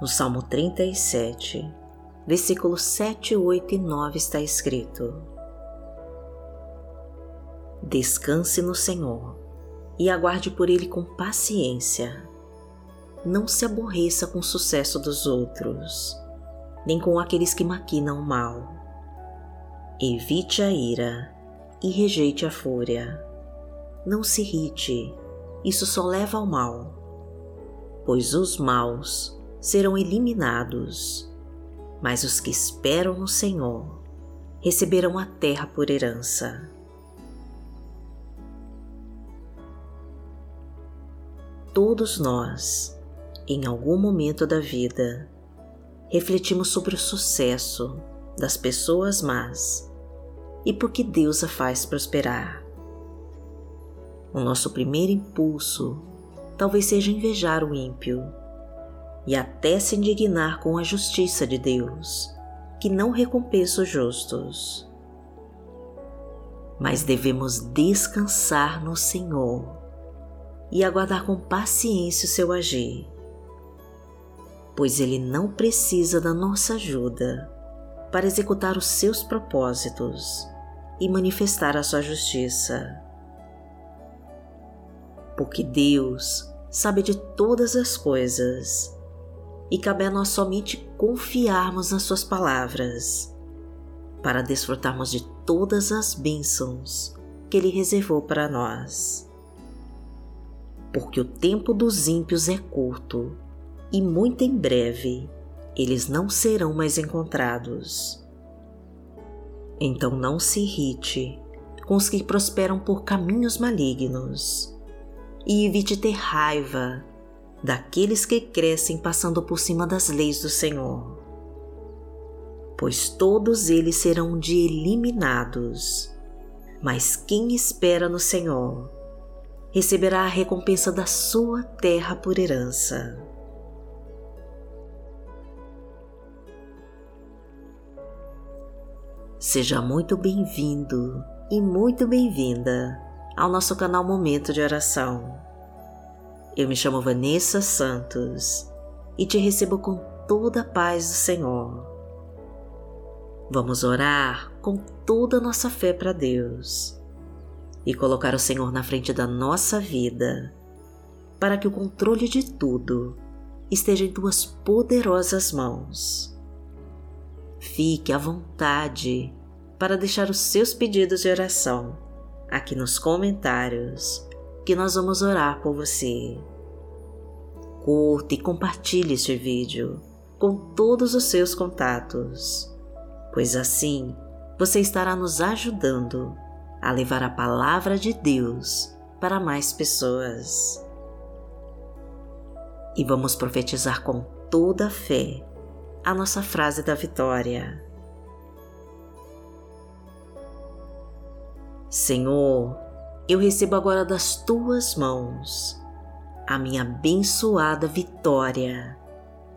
No Salmo 37, versículos 7, 8 e 9 está escrito: Descanse no Senhor e aguarde por Ele com paciência. Não se aborreça com o sucesso dos outros, nem com aqueles que maquinam o mal. Evite a ira e rejeite a fúria. Não se irrite, isso só leva ao mal, pois os maus serão eliminados, mas os que esperam no Senhor receberão a terra por herança. Todos nós, em algum momento da vida, refletimos sobre o sucesso das pessoas más e por que Deus a faz prosperar. O nosso primeiro impulso talvez seja invejar o ímpio e até se indignar com a justiça de Deus, que não recompensa os justos. Mas devemos descansar no Senhor e aguardar com paciência o seu agir, pois Ele não precisa da nossa ajuda para executar os seus propósitos e manifestar a sua justiça. Porque Deus sabe de todas as coisas e cabe a nós somente confiarmos nas Suas palavras para desfrutarmos de todas as bênçãos que Ele reservou para nós. Porque o tempo dos ímpios é curto e muito em breve eles não serão mais encontrados. Então não se irrite com os que prosperam por caminhos malignos e evite ter raiva daqueles que crescem passando por cima das leis do Senhor, pois todos eles serão um dia eliminados. Mas quem espera no Senhor receberá a recompensa da sua terra por herança. Seja muito bem-vindo e muito bem-vinda ao nosso canal Momento de Oração. Eu me chamo Vanessa Santos e te recebo com toda a paz do Senhor. Vamos orar com toda a nossa fé para Deus e colocar o Senhor na frente da nossa vida, para que o controle de tudo esteja em tuas poderosas mãos. Fique à vontade para deixar os seus pedidos de oração aqui nos comentários que nós vamos orar por você. Curta e compartilhe este vídeo com todos os seus contatos, pois assim você estará nos ajudando a levar a palavra de Deus para mais pessoas. E vamos profetizar com toda a fé a nossa frase da vitória. Senhor, eu recebo agora das tuas mãos a minha abençoada vitória,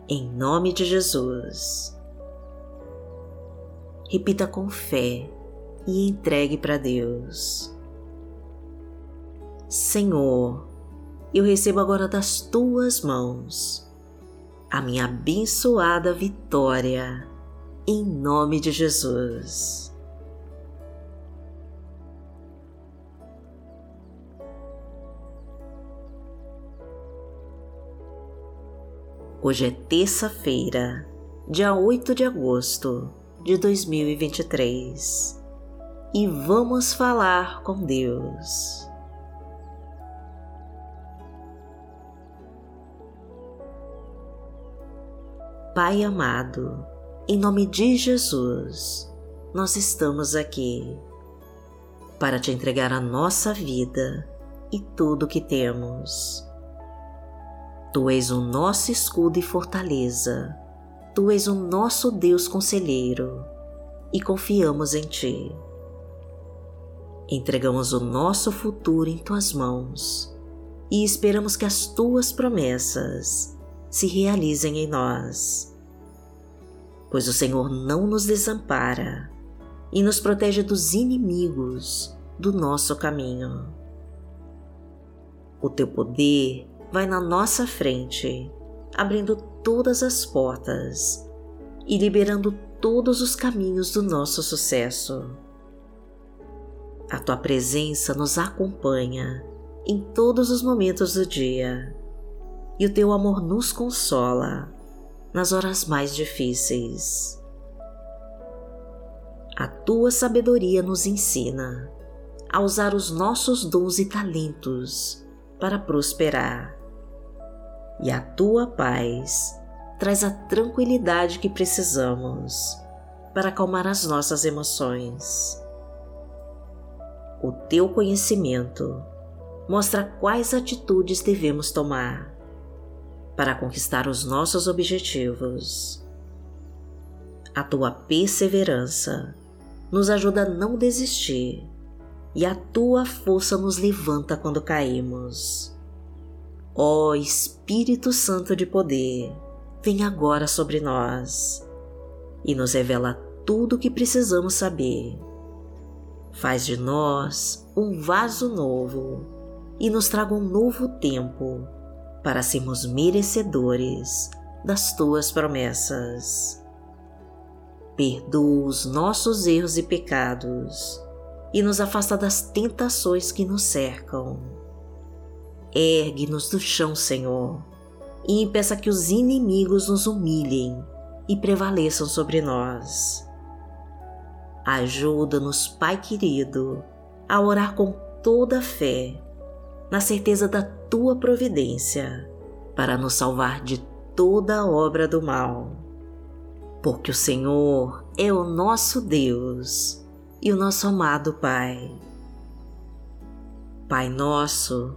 em nome de Jesus. Repita com fé e entregue para Deus. Senhor, eu recebo agora das tuas mãos a minha abençoada vitória, em nome de Jesus. Hoje é terça-feira, dia 8 de agosto de 2023 e vamos falar com Deus. Pai amado, em nome de Jesus, nós estamos aqui para te entregar a nossa vida e tudo o que temos Tu és o nosso escudo e fortaleza, Tu és o nosso Deus conselheiro e confiamos em Ti. Entregamos o nosso futuro em Tuas mãos e esperamos que as Tuas promessas se realizem em nós. Pois o Senhor não nos desampara e nos protege dos inimigos do nosso caminho. O Teu poder vai na nossa frente abrindo todas as portas e liberando todos os caminhos do nosso sucesso. A tua presença nos acompanha em todos os momentos do dia e o teu amor nos consola nas horas mais difíceis. A tua sabedoria nos ensina a usar os nossos dons e talentos para prosperar, e a tua paz traz a tranquilidade que precisamos para acalmar as nossas emoções. O teu conhecimento mostra quais atitudes devemos tomar para conquistar os nossos objetivos. A tua perseverança nos ajuda a não desistir e a tua força nos levanta quando caímos. Ó Espírito Santo de poder, vem agora sobre nós e nos revela tudo o que precisamos saber. Faz de nós um vaso novo e nos traga um novo tempo para sermos merecedores das tuas promessas perdoa os nossos erros e pecados e nos afasta das tentações que nos cercam. Ergue-nos do chão, Senhor, e impeça que os inimigos nos humilhem e prevaleçam sobre nós. Ajuda-nos, Pai querido, a orar com toda a fé, na certeza da tua providência, para nos salvar de toda obra do mal porque o Senhor é o nosso Deus e o nosso amado Pai. Pai nosso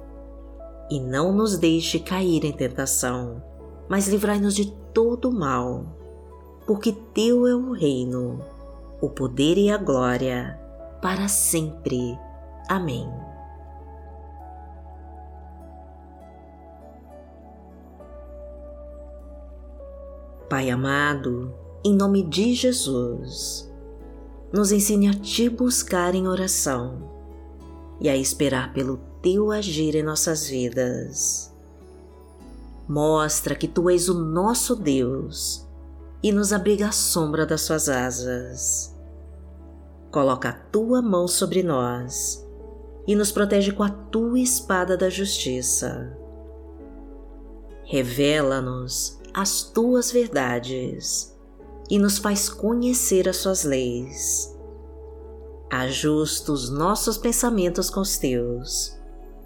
E não nos deixe cair em tentação, mas livrai-nos de todo mal, porque Teu é o reino, o poder e a glória, para sempre. Amém. Pai amado, em nome de Jesus, nos ensine a te buscar em oração e a esperar pelo teu agir em nossas vidas. Mostra que tu és o nosso Deus e nos abriga à sombra das suas asas. Coloca a tua mão sobre nós e nos protege com a tua espada da justiça. Revela-nos as tuas verdades e nos faz conhecer as suas leis. Ajusta os nossos pensamentos com os teus,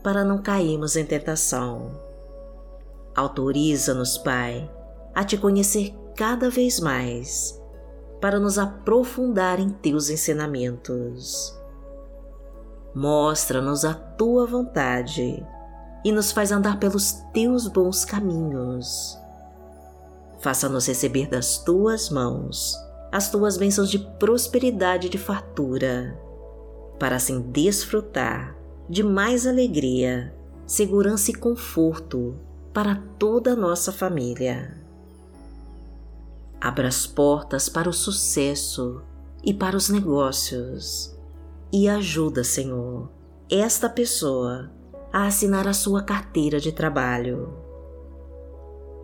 para não cairmos em tentação. Autoriza-nos, Pai, a te conhecer cada vez mais, para nos aprofundar em teus ensinamentos. Mostra-nos a tua vontade e nos faz andar pelos teus bons caminhos Faça-nos receber das tuas mãos as tuas bênçãos de prosperidade e de fartura, para assim desfrutar de mais alegria, segurança e conforto para toda a nossa família. Abra as portas para o sucesso e para os negócios e ajuda, Senhor, esta pessoa a assinar a sua carteira de trabalho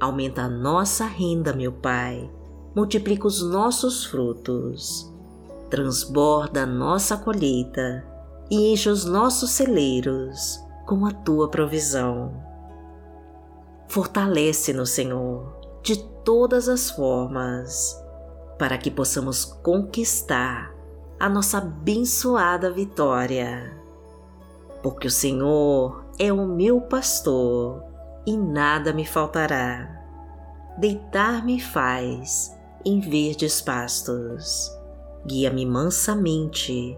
Aumenta a nossa renda, meu Pai. Multiplica os nossos frutos. Transborda a nossa colheita e enche os nossos celeiros com a tua provisão. Fortalece-nos, Senhor, de todas as formas, para que possamos conquistar a nossa abençoada vitória. Porque o Senhor é o meu pastor e nada me faltará. Deitar-me faz em verdes pastos. Guia-me mansamente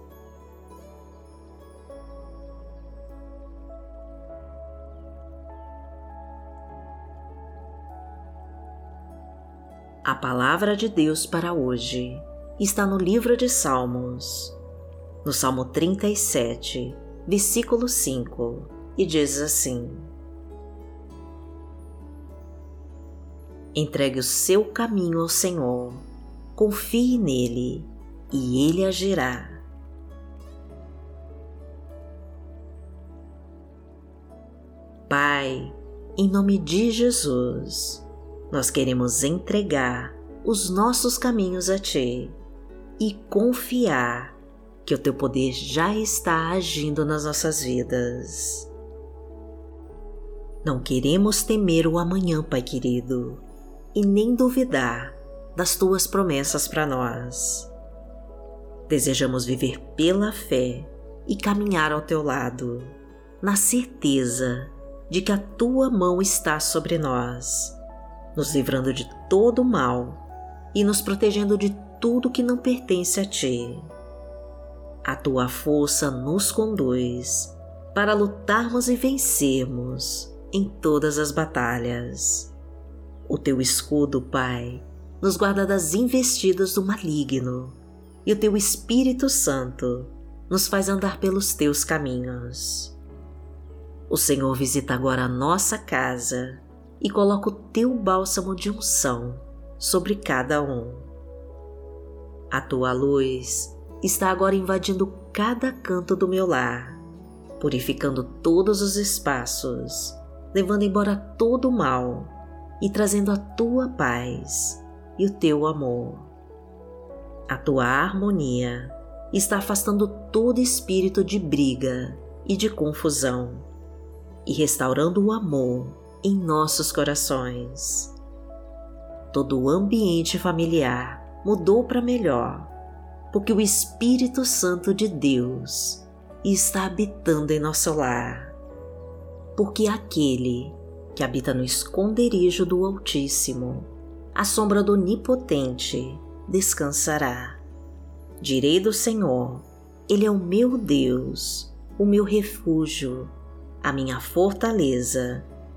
A palavra de Deus para hoje está no livro de Salmos, no Salmo 37, versículo 5, e diz assim: Entregue o seu caminho ao Senhor, confie nele e ele agirá. Pai, em nome de Jesus, nós queremos entregar os nossos caminhos a Ti e confiar que o Teu poder já está agindo nas nossas vidas. Não queremos temer o amanhã, Pai querido, e nem duvidar das tuas promessas para nós. Desejamos viver pela fé e caminhar ao teu lado, na certeza de que a tua mão está sobre nós, nos livrando de todo mal e nos protegendo de tudo que não pertence a ti. A tua força nos conduz para lutarmos e vencermos em todas as batalhas. O teu escudo, Pai, nos guarda das investidas do maligno, e o teu Espírito Santo nos faz andar pelos teus caminhos. O Senhor visita agora a nossa casa e coloca o teu bálsamo de unção sobre cada um. A tua luz está agora invadindo cada canto do meu lar, purificando todos os espaços, levando embora todo o mal e trazendo a tua paz e o teu amor. A tua harmonia está afastando todo espírito de briga e de confusão e restaurando o amor em nossos corações. Todo o ambiente familiar mudou para melhor, porque o Espírito Santo de Deus está habitando em nosso lar. Porque aquele que habita no esconderijo do Altíssimo, a sombra do Onipotente, descansará. Direi do Senhor, Ele é o meu Deus, o meu refúgio, a minha fortaleza,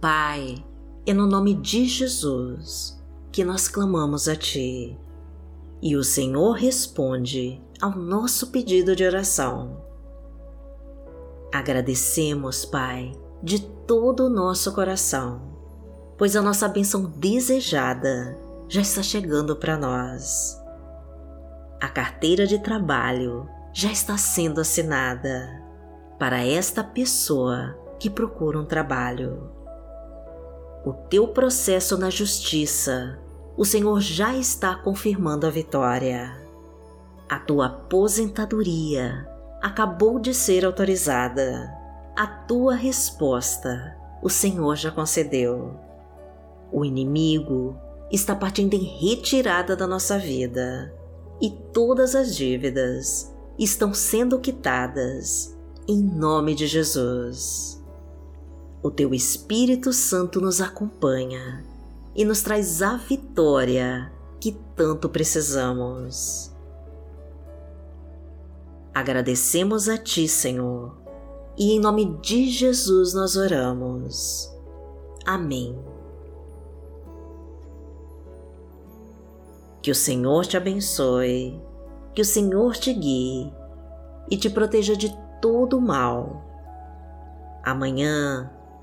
Pai, é no nome de Jesus que nós clamamos a Ti e o Senhor responde ao nosso pedido de oração. Agradecemos, Pai, de todo o nosso coração, pois a nossa bênção desejada já está chegando para nós. A carteira de trabalho já está sendo assinada para esta pessoa que procura um trabalho. O teu processo na justiça o Senhor já está confirmando a vitória. A tua aposentadoria acabou de ser autorizada. A tua resposta o Senhor já concedeu. O inimigo está partindo em retirada da nossa vida e todas as dívidas estão sendo quitadas em nome de Jesus. O teu Espírito Santo nos acompanha e nos traz a vitória que tanto precisamos. Agradecemos a Ti, Senhor, e em nome de Jesus nós oramos. Amém. Que o Senhor te abençoe, que o Senhor te guie e te proteja de todo mal. Amanhã